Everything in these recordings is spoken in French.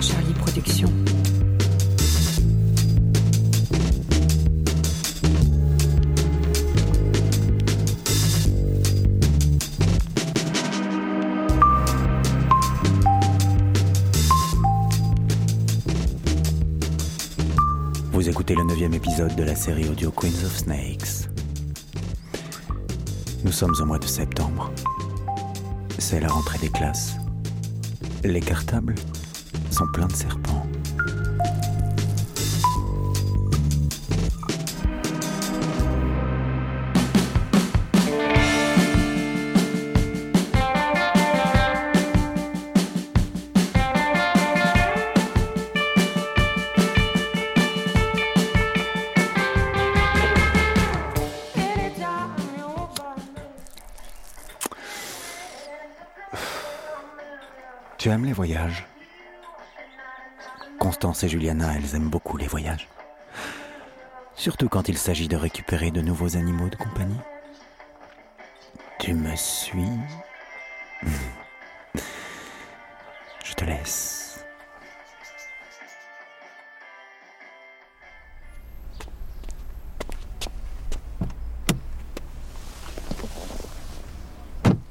Charlie Productions. Vous écoutez le neuvième épisode de la série audio Queens of Snakes. Nous sommes au mois de septembre. C'est la rentrée des classes. Les cartables sont pleins de serpents. Tu aimes les voyages? Constance et Juliana, elles aiment beaucoup les voyages. Surtout quand il s'agit de récupérer de nouveaux animaux de compagnie. Tu me suis? Je te laisse.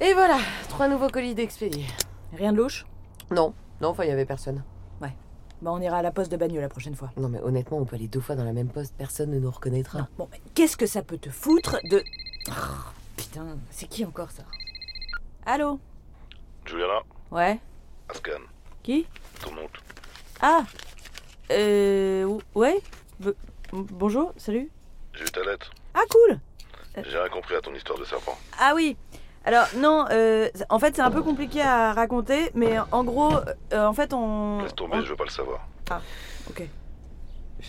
Et voilà, trois nouveaux colis d'expédiés. Rien de louche? Non, non, enfin, il y avait personne. Bah on ira à la poste de Bagneux la prochaine fois. Non, mais honnêtement, on peut aller deux fois dans la même poste, personne ne nous reconnaîtra. Non. Bon, mais qu'est-ce que ça peut te foutre de... Oh, putain, c'est qui encore ça? Allô? Juliana, Ouais Ascan, Qui? Ton oncle. Ah Euh... Ouais B- Bonjour, salut J'ai eu ta lettre. Ah cool J'ai rien compris à ton histoire de serpent. Ah oui alors non, euh, en fait c'est un peu compliqué à raconter, mais en gros, euh, en fait on... Laisse tomber, je veux pas le savoir. Ok.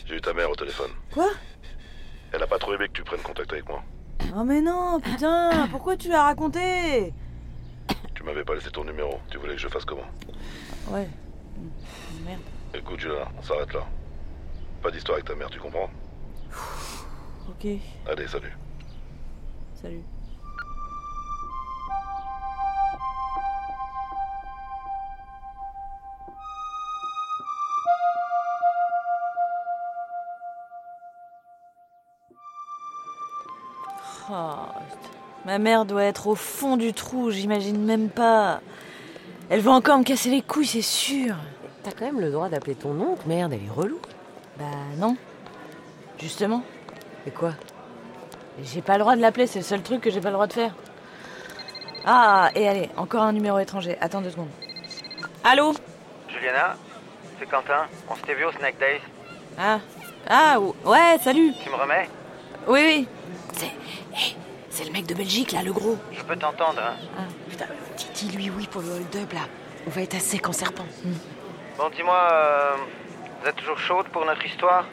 J'ai eu ta mère au téléphone. Quoi? Elle a pas trop aimé que tu prennes contact avec moi. Oh mais non, putain, pourquoi tu l'as raconté? Tu m'avais pas laissé ton numéro. Tu voulais que je fasse comment? Ouais. Merde. Écoute, Juliana, on s'arrête là. Pas d'histoire avec ta mère, tu comprends? Ok, Allez, salut. salut. Oh, putain. ma mère doit être au fond du trou, j'imagine même pas. Elle va encore me casser les couilles, c'est sûr. T'as quand même le droit d'appeler ton oncle, merde, elle est relou. Bah non. Justement, Et quoi? J'ai pas le droit de l'appeler, c'est le seul truc que j'ai pas le droit de faire. Ah, et allez, encore un numéro étranger. Attends deux secondes. Allô? Juliana, c'est Quentin? On s'était vu au Snack Days. Ah, ah, ou- ouais, salut. Tu me remets? Oui, oui. C'est, hé, c'est le mec de Belgique là, le gros. Je peux t'entendre, hein Ah, putain, Dis-lui oui pour le hold-up, là. On va être assez en serpent. Bon, dis-moi, euh, vous êtes toujours chaude pour notre histoire?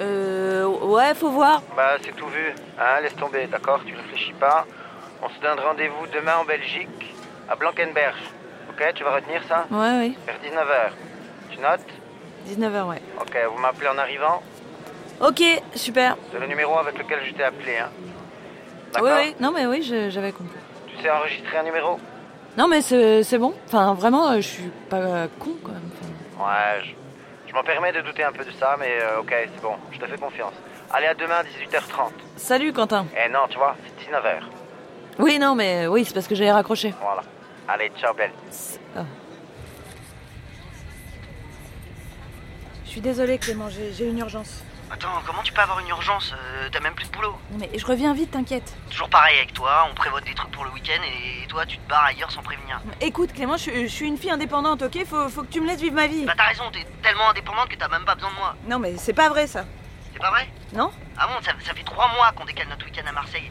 Euh, ouais, faut voir. Bah, c'est tout vu. Hein, laisse tomber, d'accord Tu réfléchis pas. On se donne rendez-vous demain en Belgique, à Blankenberge. Ok, tu vas retenir ça? Ouais, oui. Vers 19h. Tu notes? 19h, ouais. Ok, vous m'appelez en arrivant. Ok, super. C'est le numéro avec lequel je t'ai appelé, hein Oui, oui. Non, mais oui, j'avais compris. Tu sais enregistrer un numéro? Non, mais c'est, bon. Enfin, vraiment, euh, je suis pas euh, con, quand même. Enfin, Ouais, je, je m'en permets de douter un peu de ça, mais euh, ok, c'est bon, je te fais confiance. Allez, à demain, 18h30. Salut, Quentin. Eh non, tu vois, c'est 19h. Oui, non, mais oui, c'est parce que j'avais raccroché. Voilà. Allez, ciao, belle. Ah. Je suis désolée, Clément, j'ai j'ai une urgence. Attends, comment tu peux avoir une urgence Euh, T'as même plus de boulot. Non, mais je reviens vite, t'inquiète. Toujours pareil avec toi, on prévoit des trucs pour le week-end et toi tu te barres ailleurs sans prévenir. Écoute, Clément, je, je suis une fille indépendante, ok? Faut, faut que tu me laisses vivre ma vie. Bah t'as raison, t'es tellement indépendante que t'as même pas besoin de moi. Non, mais c'est pas vrai, ça. C'est pas vrai? Non? Ah bon, ça, ça fait trois mois qu'on décale notre week-end à Marseille.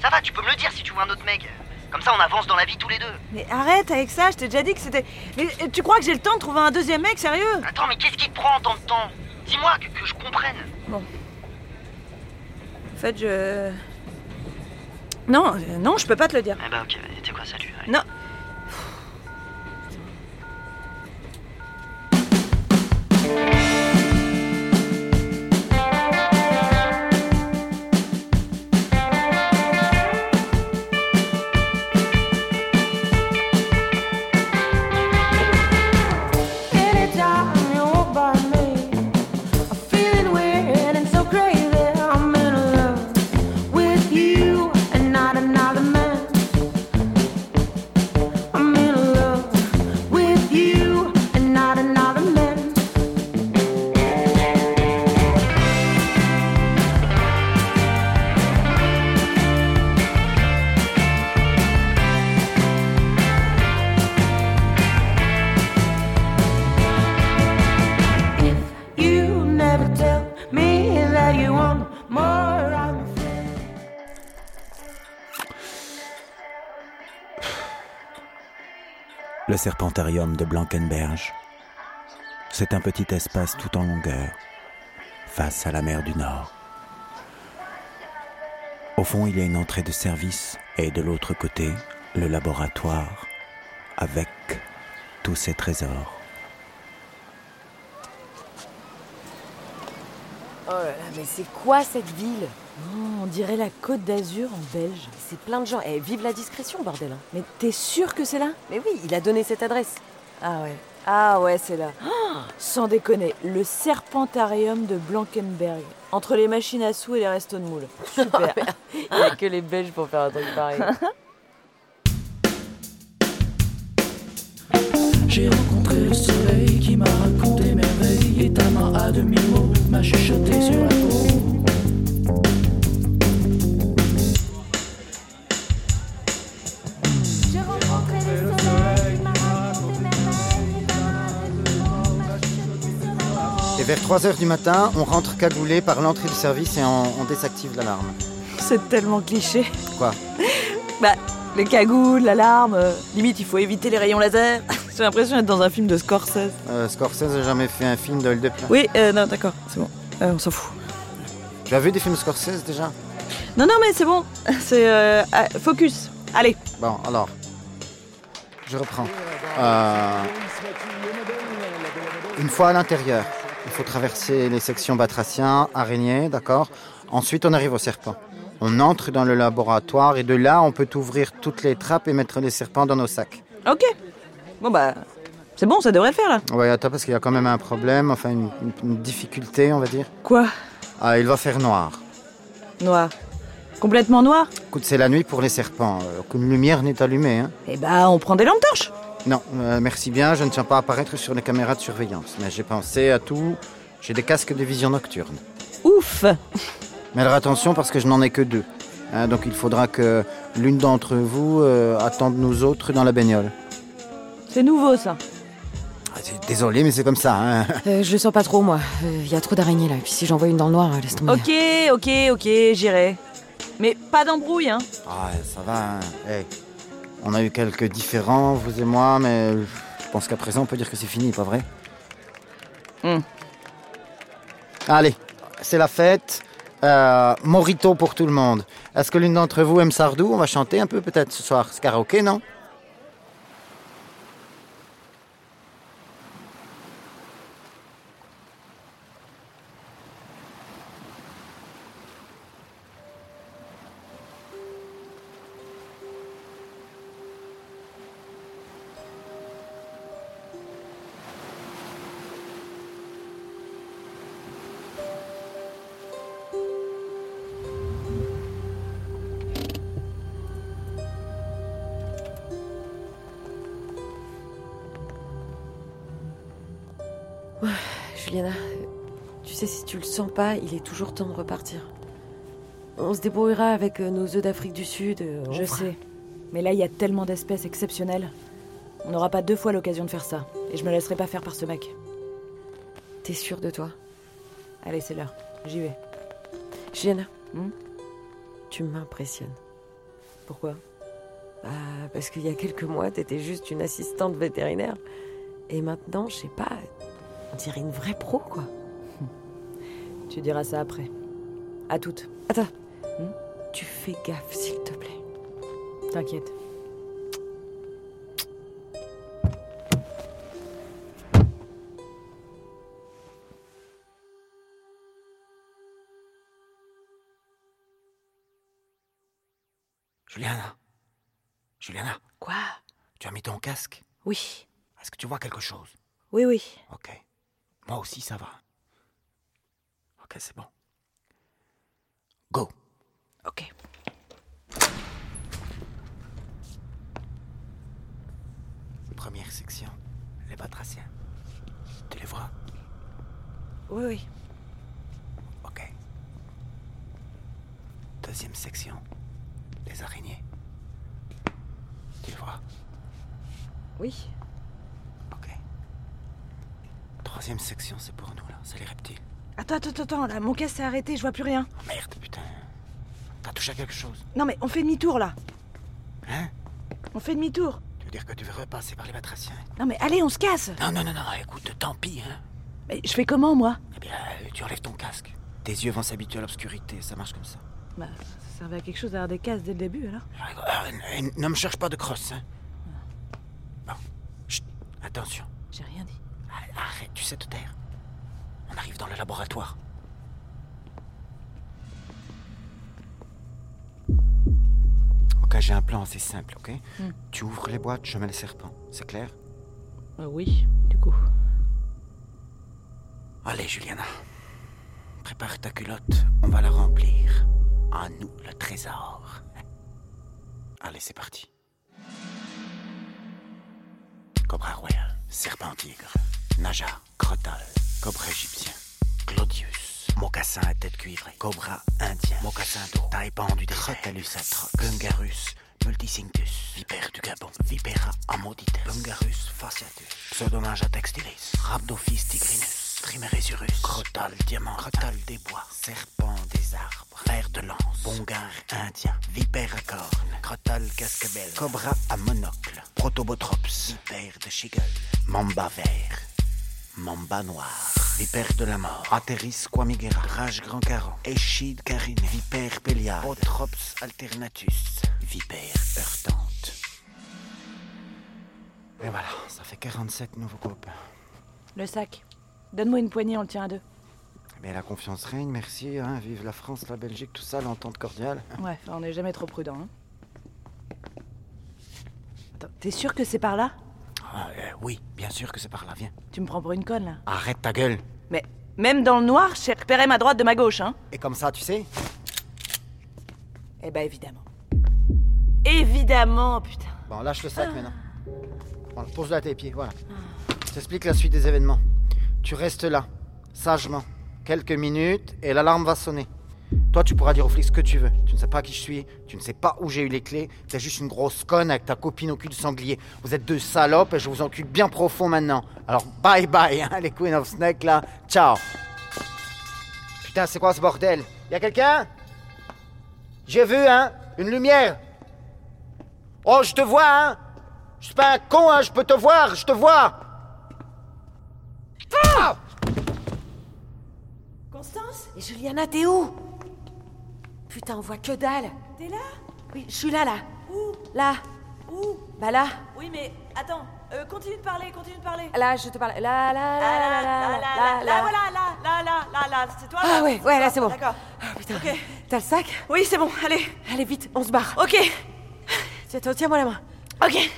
Ça va, tu peux me le dire si tu vois un autre mec. Comme ça on avance dans la vie tous les deux. Mais arrête avec ça, je t'ai déjà dit que c'était... Mais tu crois que j'ai le temps de trouver un deuxième mec, sérieux? Attends, mais qu'est-ce qui te prend tant de temps? Dis-moi que, que je comprenne. En fait, je... Non, euh, non, je peux pas te le dire. Eh bah ok, sais quoi, salut. Non. Le serpentarium de Blankenberge. C'est un petit espace tout en longueur, face à la mer du Nord. Au fond, il y a une entrée de service et de l'autre côté, le laboratoire avec tous ses trésors. Mais c'est quoi cette ville? Oh, on dirait la côte d'Azur en belge. C'est plein de gens. Eh, vive la discrétion, bordel. hein. Mais t'es sûr que c'est là? Mais oui, il a donné cette adresse. Ah ouais. Ah ouais, c'est là. Oh, sans déconner, le serpentarium de Blankenberg. Entre les machines à sous et les restos de moules. Super. Il n'y a que les Belges pour faire un truc pareil. J'ai rencontré soleil qui m'a raconté merveilles Et ta main à demi-mot m'a chuchoté sur la peau le vers 3h du matin, on rentre cagoulé par l'entrée du service et on, on désactive l'alarme. c'est tellement cliché. Quoi? Bah, les cagoules, l'alarme. euh, limite, il faut éviter les rayons laser. J'ai l'impression d'être dans un film de Scorsese. euh, Scorsese n'a jamais fait un film de hold-up. Oui, euh, non, d'accord, c'est bon. Euh, on s'en fout. Tu as vu des films Scorsese déjà? Non, non, mais c'est bon. C'est. euh, ah, focus. Allez. Bon, alors. Je reprends. Euh, une fois à l'intérieur, il faut traverser les sections batraciens, araignées, d'accord? Ensuite, on arrive au serpent. On entre dans le laboratoire et de là, on peut ouvrir toutes les trappes et mettre les serpents dans nos sacs. Ok. Bon, bah. C'est bon, ça devrait le faire là. Ouais, attends, parce qu'il y a quand même un problème, enfin une, une- une difficulté, on va dire. Quoi? Ah, il va faire noir. Noir. Complètement noir? Écoute, c'est la nuit pour les serpents. euh, Aucune lumière n'est allumée. Hein. Eh bah, on prend des lampes torches. Non, euh, merci bien, je ne tiens pas à apparaître sur les caméras de surveillance. Mais j'ai pensé à tout. J'ai des casques de vision nocturne. Ouf Mais alors attention, parce que je n'en ai que deux. Hein, donc il faudra que l'une d'entre vous euh, attende nous autres dans la bagnole. C'est nouveau ça. Ah, Désolé, mais c'est comme ça. Hein. Euh, je le sens pas trop, moi. Il y a trop d'araignées là. Et puis si j'en vois une dans le noir, euh, laisse tomber. Ok, ok, ok, j'irai. Mais pas d'embrouille, hein. Ah, ça va. hein. Hey, on a eu quelques différends, vous et moi, mais je pense qu'à présent, on peut dire que c'est fini, pas vrai? Hmm. Allez, c'est la fête. Euh, Morito pour tout le monde. Est-ce que l'une d'entre vous aime Sardou? On va chanter un peu peut-être ce soir. C'est karaoké, non? Juliana, tu sais, si tu le sens pas, il est toujours temps de repartir. On se débrouillera avec euh, nos œufs d'Afrique du Sud. euh, on Je fera- sais. Mais là, il y a tellement d'espèces exceptionnelles. On n'aura pas deux fois l'occasion de faire ça. Et je me laisserai pas faire par ce mec. T'es sûre de toi? Allez, c'est l'heure. J'y vais. Juliana, Hmm? Tu m'impressionnes. Pourquoi? Bah, parce qu'il y a quelques mois, t'étais juste une assistante vétérinaire. Et maintenant, je sais pas, on dirait une vraie pro, quoi. Tu diras ça après. À toutes. Attends, Hmm tu fais gaffe, s'il te plaît. T'inquiète. Juliana Juliana, Quoi? Tu as mis ton casque? Oui. Est-ce que tu vois quelque chose? Oui, oui. Ok. Moi aussi, ça va. Ok, c'est bon. Go Ok. Première section, les batraciens. Tu les vois? Oui, oui. Ok. Deuxième section, les araignées. Tu les vois? Oui. Troisième section, c'est pour nous, là. C'est les reptiles. Attends, attends, attends, là, mon casque s'est arrêté, je vois plus rien. Oh merde, putain. T'as touché à quelque chose? Non, mais on fait demi-tour, là. Hein? On fait demi-tour. Tu veux dire que tu veux repasser par les batraciens. Non mais allez, on se casse Non, non, non, non, écoute, tant pis, hein. Mais je fais comment, moi? Eh bien, euh, tu enlèves ton casque. Tes yeux vont s'habituer à l'obscurité, ça marche comme ça. Bah, ça servait à quelque chose d'avoir des casques dès le début, alors Ah, euh, ne me cherche pas de crosse, hein. Bon, chut, attention. J'ai rien dit. Arrête, tu sais te taire. On arrive dans le laboratoire. Ok, j'ai un plan assez simple, ok? Hmm. Tu ouvres les boîtes, je mets les serpents. C'est clair? Euh, oui, du coup. Allez, Juliana. Prépare ta culotte, on va la remplir. À nous, le trésor. Allez, c'est parti. Cobra royal, serpent tigre, naja, crotal, cobra égyptien, Claudius, mocassin à tête cuivrée, cobra indien, mocassin d'eau, taille pendu des Crotalus atrox, Gungarus, multicinctus, vipère du Gabon, vipera amodites, Bungarus fasciatus, pseudomage textilis, rhabdophis tigrinus, trimeresurus, crotal diamant, crotal des bois, serpent des arbres, fer de lance, bongar indien, vipère à cornes, crotal cascabelle, cobra à monocle, protobotrops, vipère de Schigel, mamba vert, mamba noir, vipère de la mort, Ateris quamigera, rage grand caron, échide cariné, vipère péliade, Otrops alternatus, vipère heurtante. Et voilà, ça fait 47 nouveaux copains. Le sac. Donne-moi une poignée, on le tient à deux. Mais la confiance règne, merci. Hein. Vive la France, la Belgique, tout ça, l'entente cordiale. Ouais, on n'est jamais trop prudent. Hein. Attends, t'es sûr que c'est par là? Ah, euh, oui, bien sûr que c'est par là, viens. Tu me prends pour une conne, là Arrête ta gueule. Mais même dans le noir, j'ai repéré ma droite de ma gauche, hein Et comme ça, tu sais? Eh ben, évidemment. Évidemment, putain. Bon, lâche le sac maintenant. Voilà, pose-le à tes pieds, voilà. Je t'explique la suite des événements. Tu restes là, sagement. Quelques minutes et l'alarme va sonner. Toi, tu pourras dire aux flics ce que tu veux. Tu ne sais pas qui je suis, tu ne sais pas où j'ai eu les clés. T'es juste une grosse conne avec ta copine au cul de sanglier. Vous êtes deux salopes et je vous encule bien profond maintenant. Alors bye bye, hein, les Queen of Snake là. Ciao. Putain, c'est quoi ce bordel? Y a quelqu'un? J'ai vu, hein Une lumière. Oh, je te vois, hein Je suis pas un con, hein, je peux te voir, je te vois Ah Constance Et Juliana, t'es où? Putain, on voit que dalle. T'es là Oui, je suis là, là. Où Là. Où Bah là. Oui, mais attends, euh, continue de parler, continue de parler. Là, je te parle. Là, là, là, Ah, là, là, là, là, là, là, là, voilà, là, là, là, là, là, c'est toi Ah là ouais, ouais, là, c'est bon. D'accord. Ah, putain. Ok. T'as le sac Oui, c'est bon, allez. Allez, vite, on se barre. Ok, Tiens, tiens, Tiens-moi la main. ok.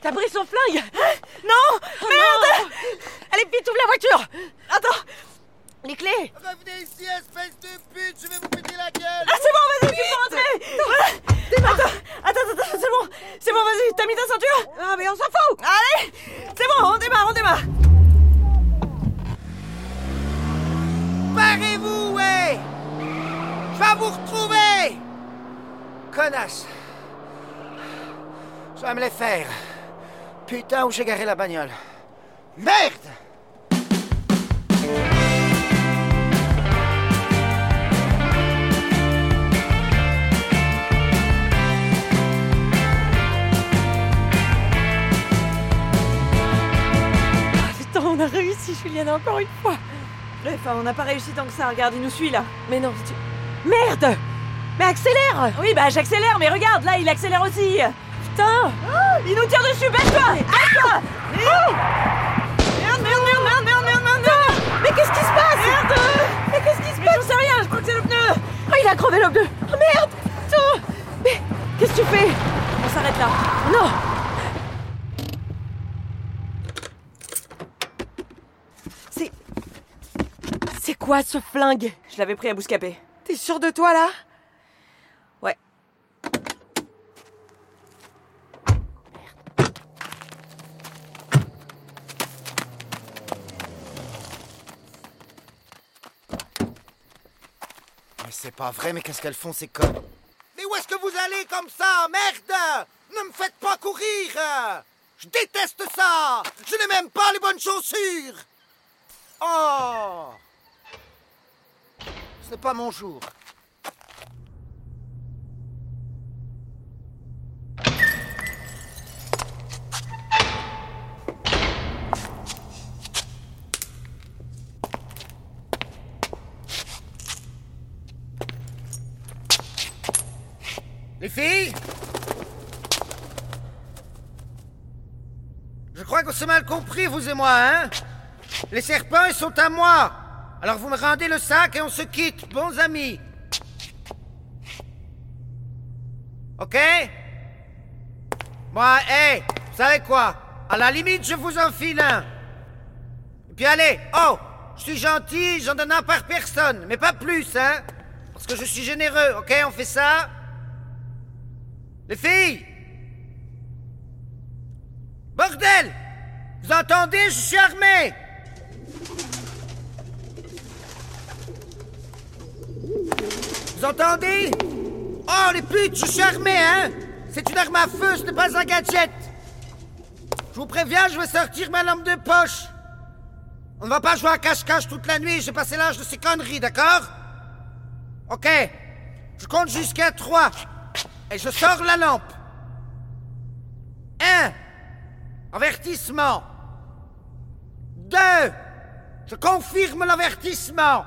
T'as pris son flingue Non Merde Allez, vite, ouvre la voiture Attends Les clés Revenez ici, espèce de pute, je vais vous péter la gueule. Ah, c'est bon, vas-y, tu peux rentrer Voilà. Attends, attends, attends, c'est bon C'est bon, vas-y, t'as mis ta ceinture Ah, mais on s'en fout Allez C'est bon, on démarre, on démarre Barrez-vous, ouais. Je vais vous retrouver. Connasse. Je vais me les faire. Putain, où j'ai garé la bagnole Merde Putain, on a réussi, Juliane, encore une fois. Enfin, on n'a pas réussi tant que ça, regarde, il nous suit, là. Mais non, tu... Merde Mais accélère Oui, bah j'accélère, mais regarde, là, il accélère aussi. Putain Il nous tire dessus, baisse-toi! Baisse-toi! Oh! Merde, merde, merde, merde, merde, merde, merde, merde Mais qu'est-ce qui se passe? Merde. Mais qu'est-ce qui se passe? j'en sais rien, je crois que c'est le pneu. Oh, il a crevé le bleu Oh merde! Putain Mais qu'est-ce que tu fais? On s'arrête là. Non! C'est... C'est quoi ce flingue? Je l'avais pris à Bouscapé. T'es sûr de toi, là? c'est pas vrai, mais qu'est-ce qu'elles font ces connes? Mais où est-ce que vous allez comme ça Merde? Ne me faites pas courir! Je déteste ça! Je n'ai même pas les bonnes chaussures! Oh! Ce n'est pas mon jour. Je crois qu'on s'est mal compris, vous et moi, hein. Les serpents, ils sont à moi. Alors vous me rendez le sac et on se quitte, bons amis. Ok? Moi, hé, vous savez quoi? À la limite, je vous en file un. Et puis allez, oh Je suis gentil, j'en donne un par personne, mais pas plus, hein. Parce que je suis généreux, ok? On fait ça Les filles! Bordel! Vous entendez? Je suis armé! Vous entendez? Oh, les putes, je suis armé, hein? C'est une arme à feu, ce n'est pas un gadget. Je vous préviens, je vais sortir ma lampe de poche. On ne va pas jouer à cache-cache toute la nuit, j'ai passé l'âge de ces conneries, d'accord? Ok. Je compte jusqu'à trois. Et je sors la lampe. Un. Avertissement. Deux. Je confirme l'avertissement.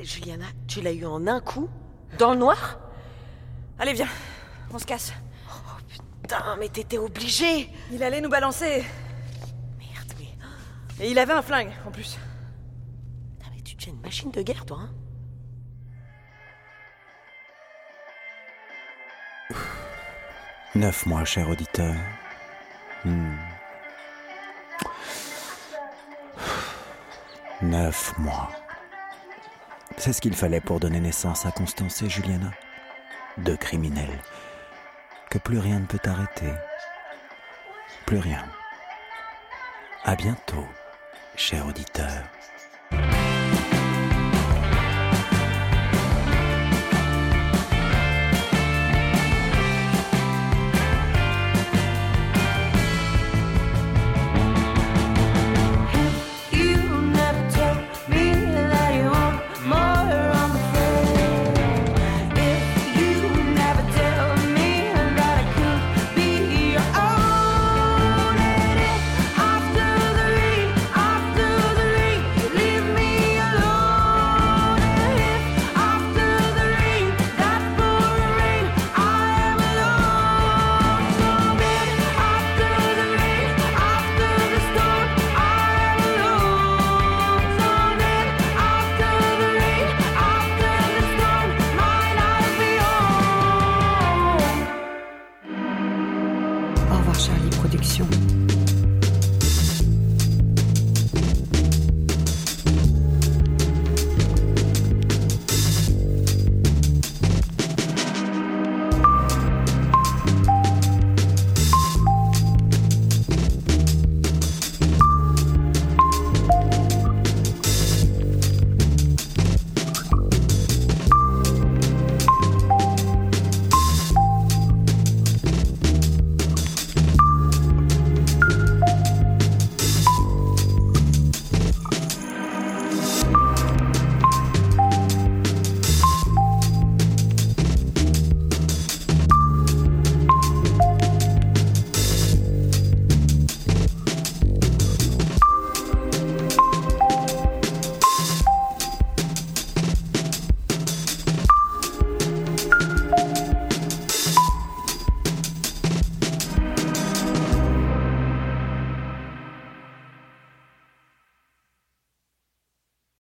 Juliana, tu l'as eu en un coup Dans le noir? Allez, viens, on se casse. Putain, mais t'étais obligé Il allait nous balancer. Et il avait un flingue, en plus. Putain, mais tu deviens une machine de guerre, toi, hein Neuf mois, cher auditeur. Hmm. Neuf mois. C'est ce qu'il fallait pour donner naissance à Constance et Juliana. Deux criminels. Que plus rien ne peut arrêter. Plus rien. À bientôt, cher auditeur.